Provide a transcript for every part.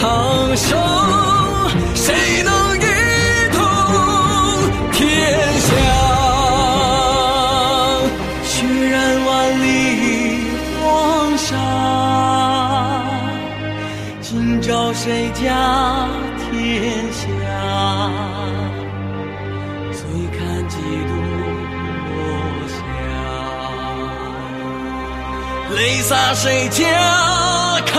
苍生，谁能一统天下？血染万里黄沙，今朝谁家天下？醉看几度落霞，泪洒谁家开？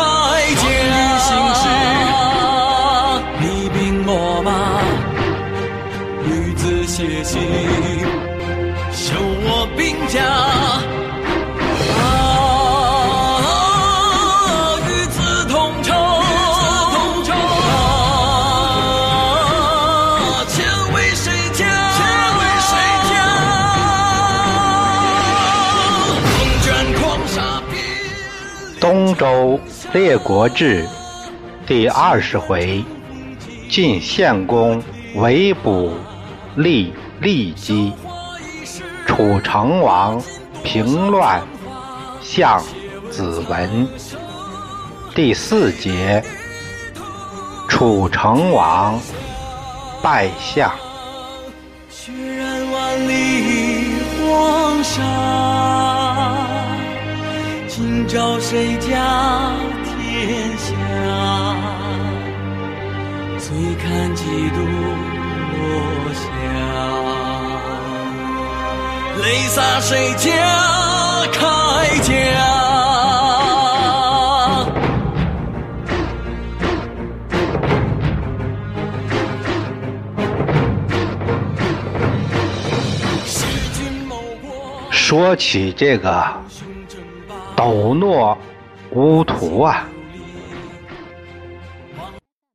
家。东周列国志第二十回：晋献公围捕立骊姬，楚成王平乱相子文。第四节：楚成王拜相。血染万里黄沙。今朝谁家天下？醉看几度落霞，泪洒谁家铠甲？说起这个。斗诺乌图啊，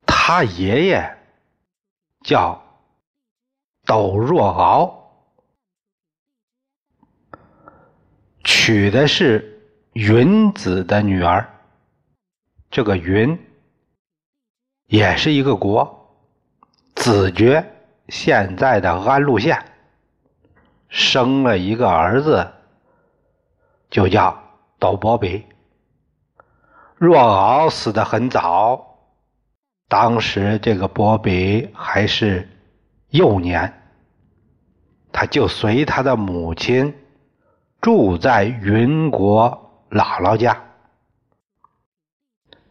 他爷爷叫斗若敖，娶的是云子的女儿。这个云也是一个国，子爵现在的安陆县，生了一个儿子，就叫。斗伯比，若敖死得很早，当时这个伯比还是幼年，他就随他的母亲住在云国姥姥家，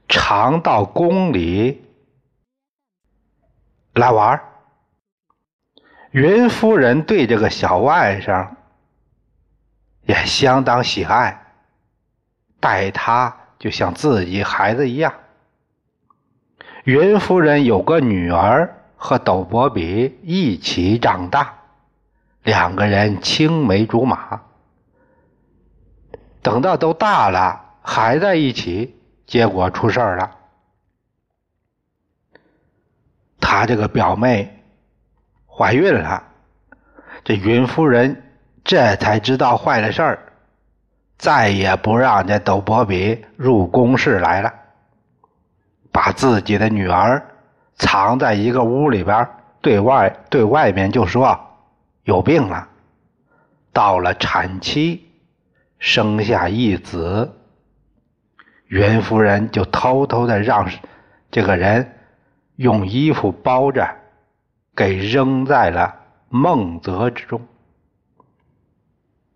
常到宫里来玩云夫人对这个小外甥也相当喜爱。待他就像自己孩子一样。云夫人有个女儿和斗伯比一起长大，两个人青梅竹马。等到都大了还在一起，结果出事儿了。他这个表妹怀孕了，这云夫人这才知道坏了事儿。再也不让这斗伯比入宫室来了，把自己的女儿藏在一个屋里边，对外对外面就说有病了。到了产期，生下一子，云夫人就偷偷的让这个人用衣服包着，给扔在了孟泽之中。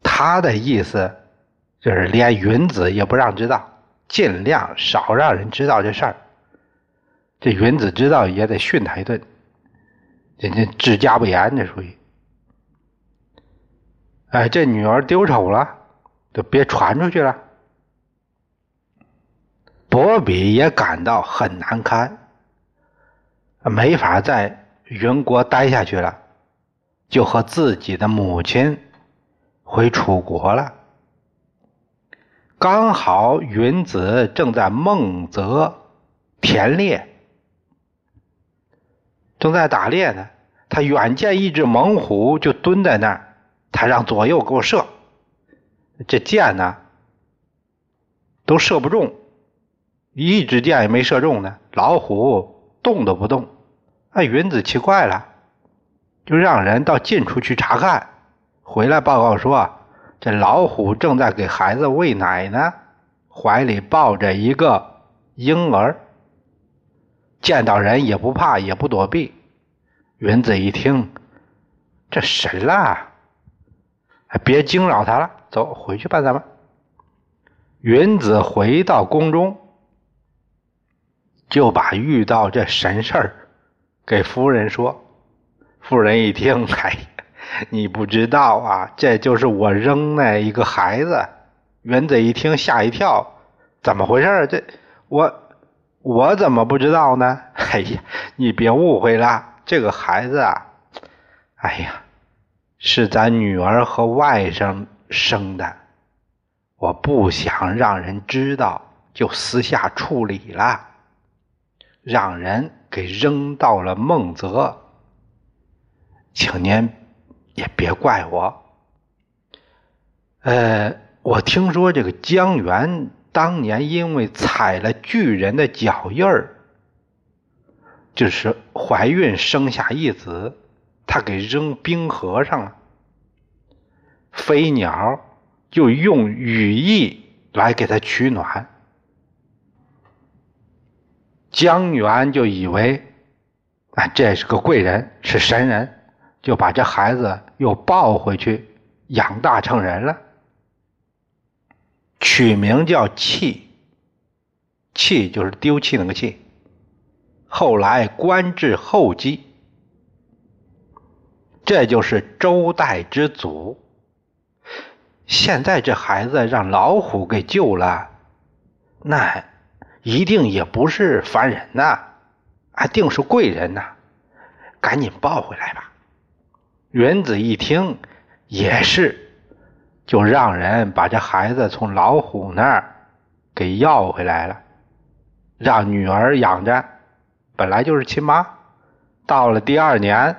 他的意思。就是连云子也不让知道，尽量少让人知道这事儿。这云子知道也得训他一顿，人家治家不严，这属于。哎，这女儿丢丑了，就别传出去了。伯比也感到很难堪，没法在云国待下去了，就和自己的母亲回楚国了。刚好云子正在孟泽田猎，正在打猎呢。他远见一只猛虎就蹲在那儿，他让左右给我射。这箭呢都射不中，一支箭也没射中呢。老虎动都不动。那云子奇怪了，就让人到近处去查看，回来报告说。这老虎正在给孩子喂奶呢，怀里抱着一个婴儿，见到人也不怕，也不躲避。云子一听，这神了，别惊扰他了，走回去吧，咱们。云子回到宫中，就把遇到这神事儿给夫人说。夫人一听，哎，你不知道啊，这就是我扔那一个孩子。云子一听，吓一跳，怎么回事？这我我怎么不知道呢？哎呀，你别误会了，这个孩子啊，哎呀，是咱女儿和外甥生的，我不想让人知道，就私下处理了，让人给扔到了孟泽。请您也别怪我。呃，我听说这个江源当年因为踩了巨人的脚印儿，就是怀孕生下一子，他给扔冰河上了。飞鸟就用羽翼来给他取暖，江源就以为啊，这是个贵人，是神人。就把这孩子又抱回去养大成人了，取名叫弃，弃就是丢弃那个弃。后来官至后姬，这就是周代之祖。现在这孩子让老虎给救了，那一定也不是凡人呐，还定是贵人呐，赶紧抱回来吧。原子一听，也是，就让人把这孩子从老虎那儿给要回来了，让女儿养着，本来就是亲妈。到了第二年，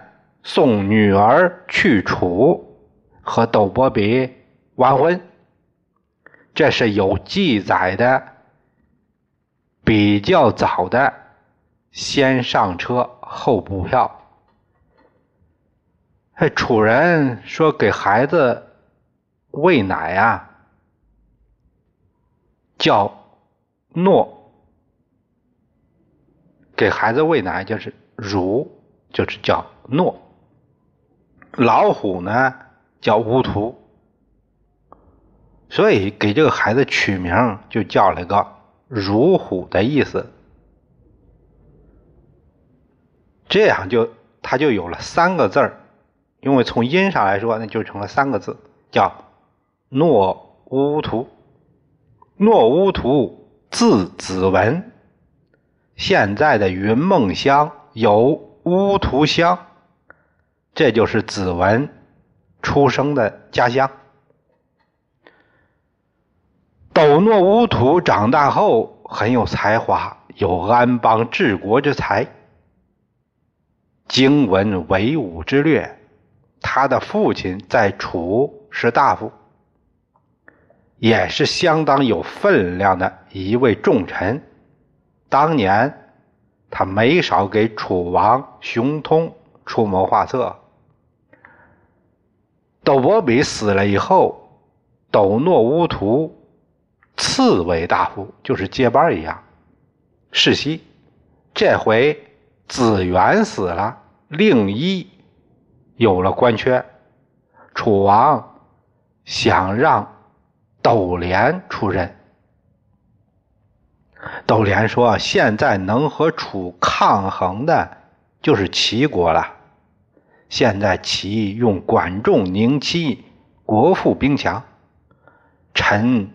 送女儿去楚，和斗伯比完婚，这是有记载的，比较早的，先上车后补票。这楚人说给孩子喂奶啊，叫诺，给孩子喂奶就是乳，就是叫诺。老虎呢叫乌图，所以给这个孩子取名就叫了个如虎的意思，这样就他就有了三个字儿。因为从音上来说，那就成了三个字，叫“诺乌图”。诺乌图字子文，现在的云梦乡有乌图乡，这就是子文出生的家乡。斗诺乌图长大后很有才华，有安邦治国之才，精文为武之略。他的父亲在楚是大夫，也是相当有分量的一位重臣。当年他没少给楚王熊通出谋划策。斗伯比死了以后，斗诺乌图次为大夫，就是接班一样世袭。这回子元死了，令一。有了官缺，楚王想让斗连出任。斗连说：“现在能和楚抗衡的，就是齐国了。现在齐用管仲、宁戚，国富兵强，臣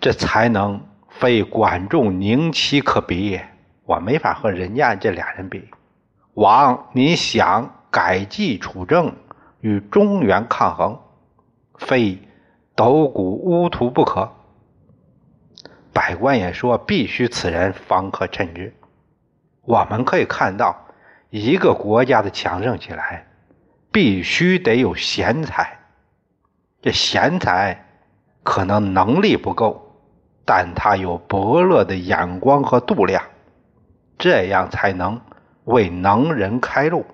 这才能非管仲、宁戚可比，我没法和人家这俩人比。”王，你想改继楚政，与中原抗衡，非斗谷乌图不可。百官也说，必须此人方可称之。我们可以看到，一个国家的强盛起来，必须得有贤才。这贤才可能能力不够，但他有伯乐的眼光和度量，这样才能。为能人开路，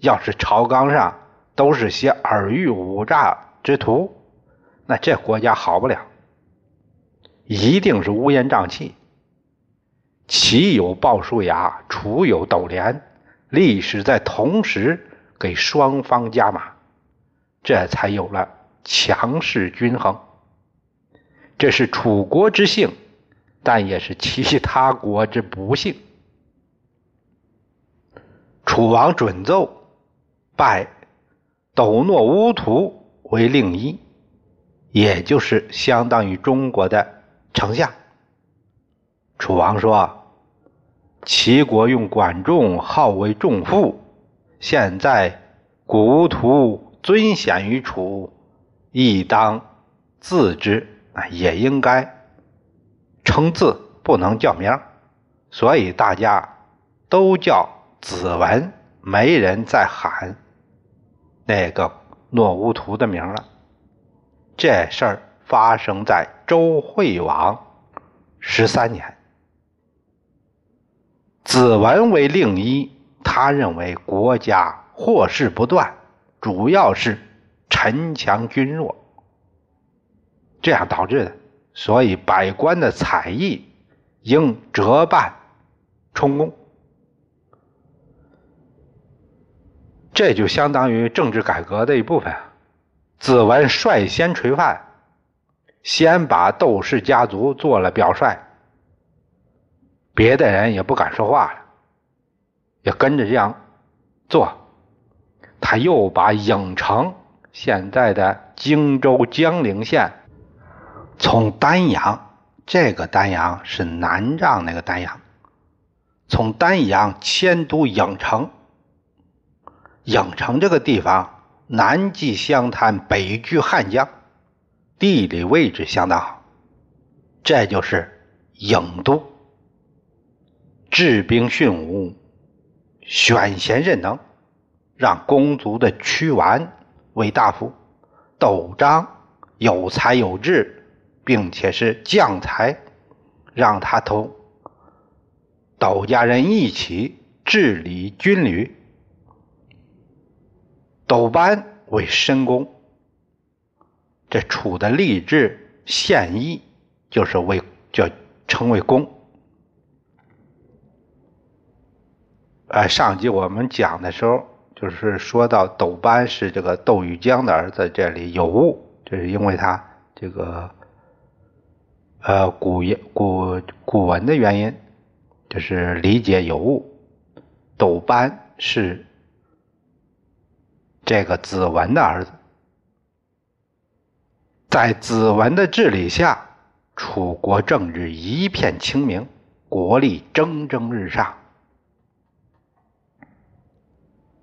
要是朝纲上都是些尔虞我诈之徒，那这国家好不了。一定是乌烟瘴气。齐有鲍叔牙，楚有斗连，历史在同时给双方加码，这才有了强势均衡。这是楚国之幸，但也是其他国之不幸。楚王准奏，拜斗诺乌图为令尹，也就是相当于中国的丞相。楚王说：“齐国用管仲号为仲父，现在古乌图尊显于楚，亦当自之，也应该称字，不能叫名，所以大家都叫。”子文没人再喊那个诺乌图的名了。这事儿发生在周惠王十三年。子文为令一，他认为国家祸事不断，主要是臣强君弱，这样导致的。所以百官的才艺应折半充公。这就相当于政治改革的一部分。子文率先垂范，先把窦氏家族做了表率，别的人也不敢说话了，也跟着这样做。他又把郢城（现在的荆州江陵县）从丹阳，这个丹阳是南帐那个丹阳，从丹阳迁都郢城。郢城这个地方，南继湘潭，北距汉江，地理位置相当好。这就是郢都。治兵训武，选贤任能，让公族的屈完为大夫，斗章有才有志，并且是将才，让他同斗家人一起治理军旅。斗班为申公，这楚的吏治县邑就是为叫称为公。呃，上集我们讲的时候，就是说到斗班是这个窦玉江的儿子，这里有误，这是因为他这个呃古言古古文的原因，就是理解有误。斗班是。这个子文的儿子，在子文的治理下，楚国政治一片清明，国力蒸蒸日上。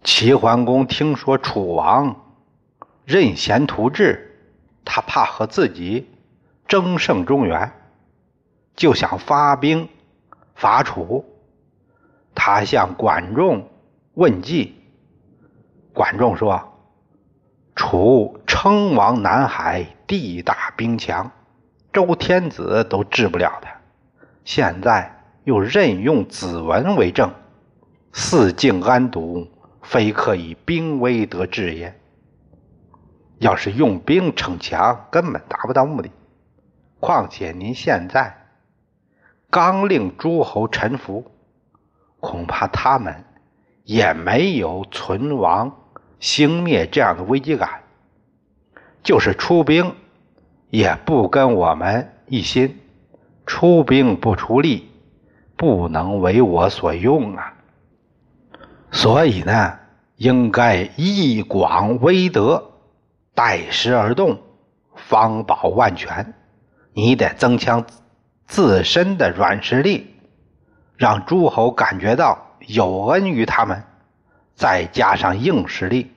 齐桓公听说楚王任贤图治，他怕和自己争胜中原，就想发兵伐楚。他向管仲问计。管仲说：“楚称王南海，地大兵强，周天子都治不了他。现在又任用子文为政，四境安堵，非可以兵威得志也。要是用兵逞强，根本达不到目的。况且您现在刚令诸侯臣服，恐怕他们也没有存亡。”兴灭这样的危机感，就是出兵也不跟我们一心，出兵不出力，不能为我所用啊。所以呢，应该以广为德，待时而动，方保万全。你得增强自身的软实力，让诸侯感觉到有恩于他们。再加上硬实力，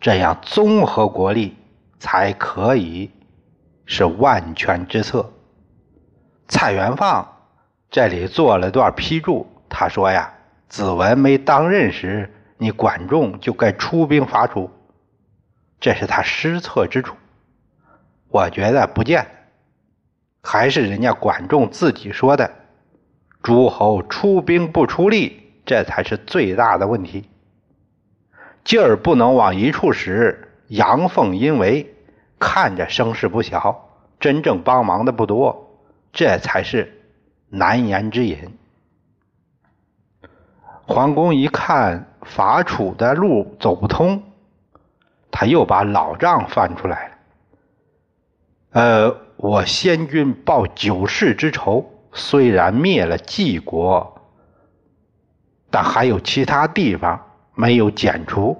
这样综合国力才可以是万全之策。蔡元放这里做了段批注，他说呀：“子文没当任时，你管仲就该出兵伐楚，这是他失策之处。”我觉得不见，还是人家管仲自己说的：“诸侯出兵不出力，这才是最大的问题。”劲儿不能往一处使，阳奉阴违，看着声势不小，真正帮忙的不多，这才是难言之隐。桓公一看伐楚的路走不通，他又把老账翻出来了。呃，我先君报九世之仇，虽然灭了晋国，但还有其他地方没有剪除。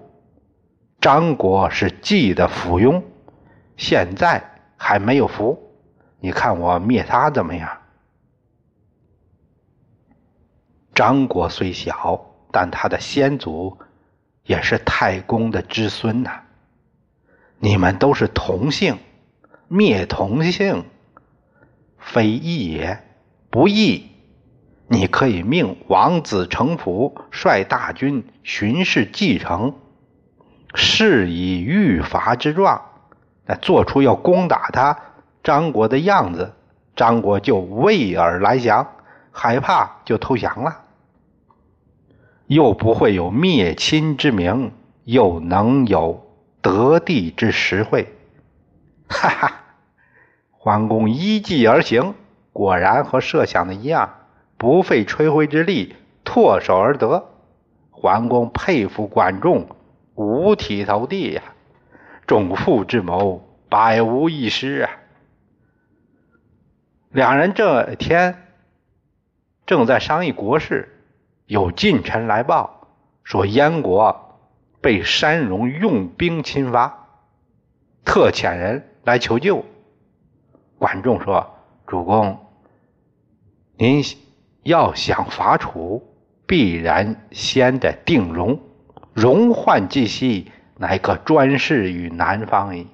张国是晋的附庸，现在还没有服。你看我灭他怎么样？张国虽小，但他的先祖也是太公的之孙呐。你们都是同姓，灭同姓，非义也，不义。你可以命王子成府率大军巡视继承，是以御伐之状，那做出要攻打他张国的样子，张国就畏而来降，害怕就投降了，又不会有灭亲之名，又能有。得地之实惠，哈哈！桓公依计而行，果然和设想的一样，不费吹灰之力，唾手而得。桓公佩服管仲，五体投地呀！仲父之谋，百无一失啊！两人这天正在商议国事，有近臣来报说燕国。被山戎用兵侵伐，特遣人来求救。管仲说：“主公，您要想伐楚，必然先得定戎。戎患既息，乃可专事于南方矣。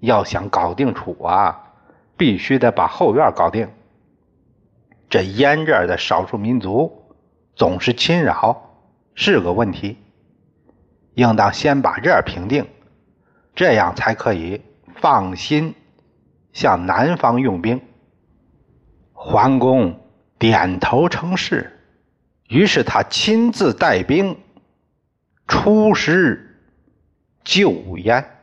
要想搞定楚啊，必须得把后院搞定。这燕这儿的少数民族总是侵扰，是个问题。”应当先把这儿平定，这样才可以放心向南方用兵。桓公点头称是，于是他亲自带兵出师救燕。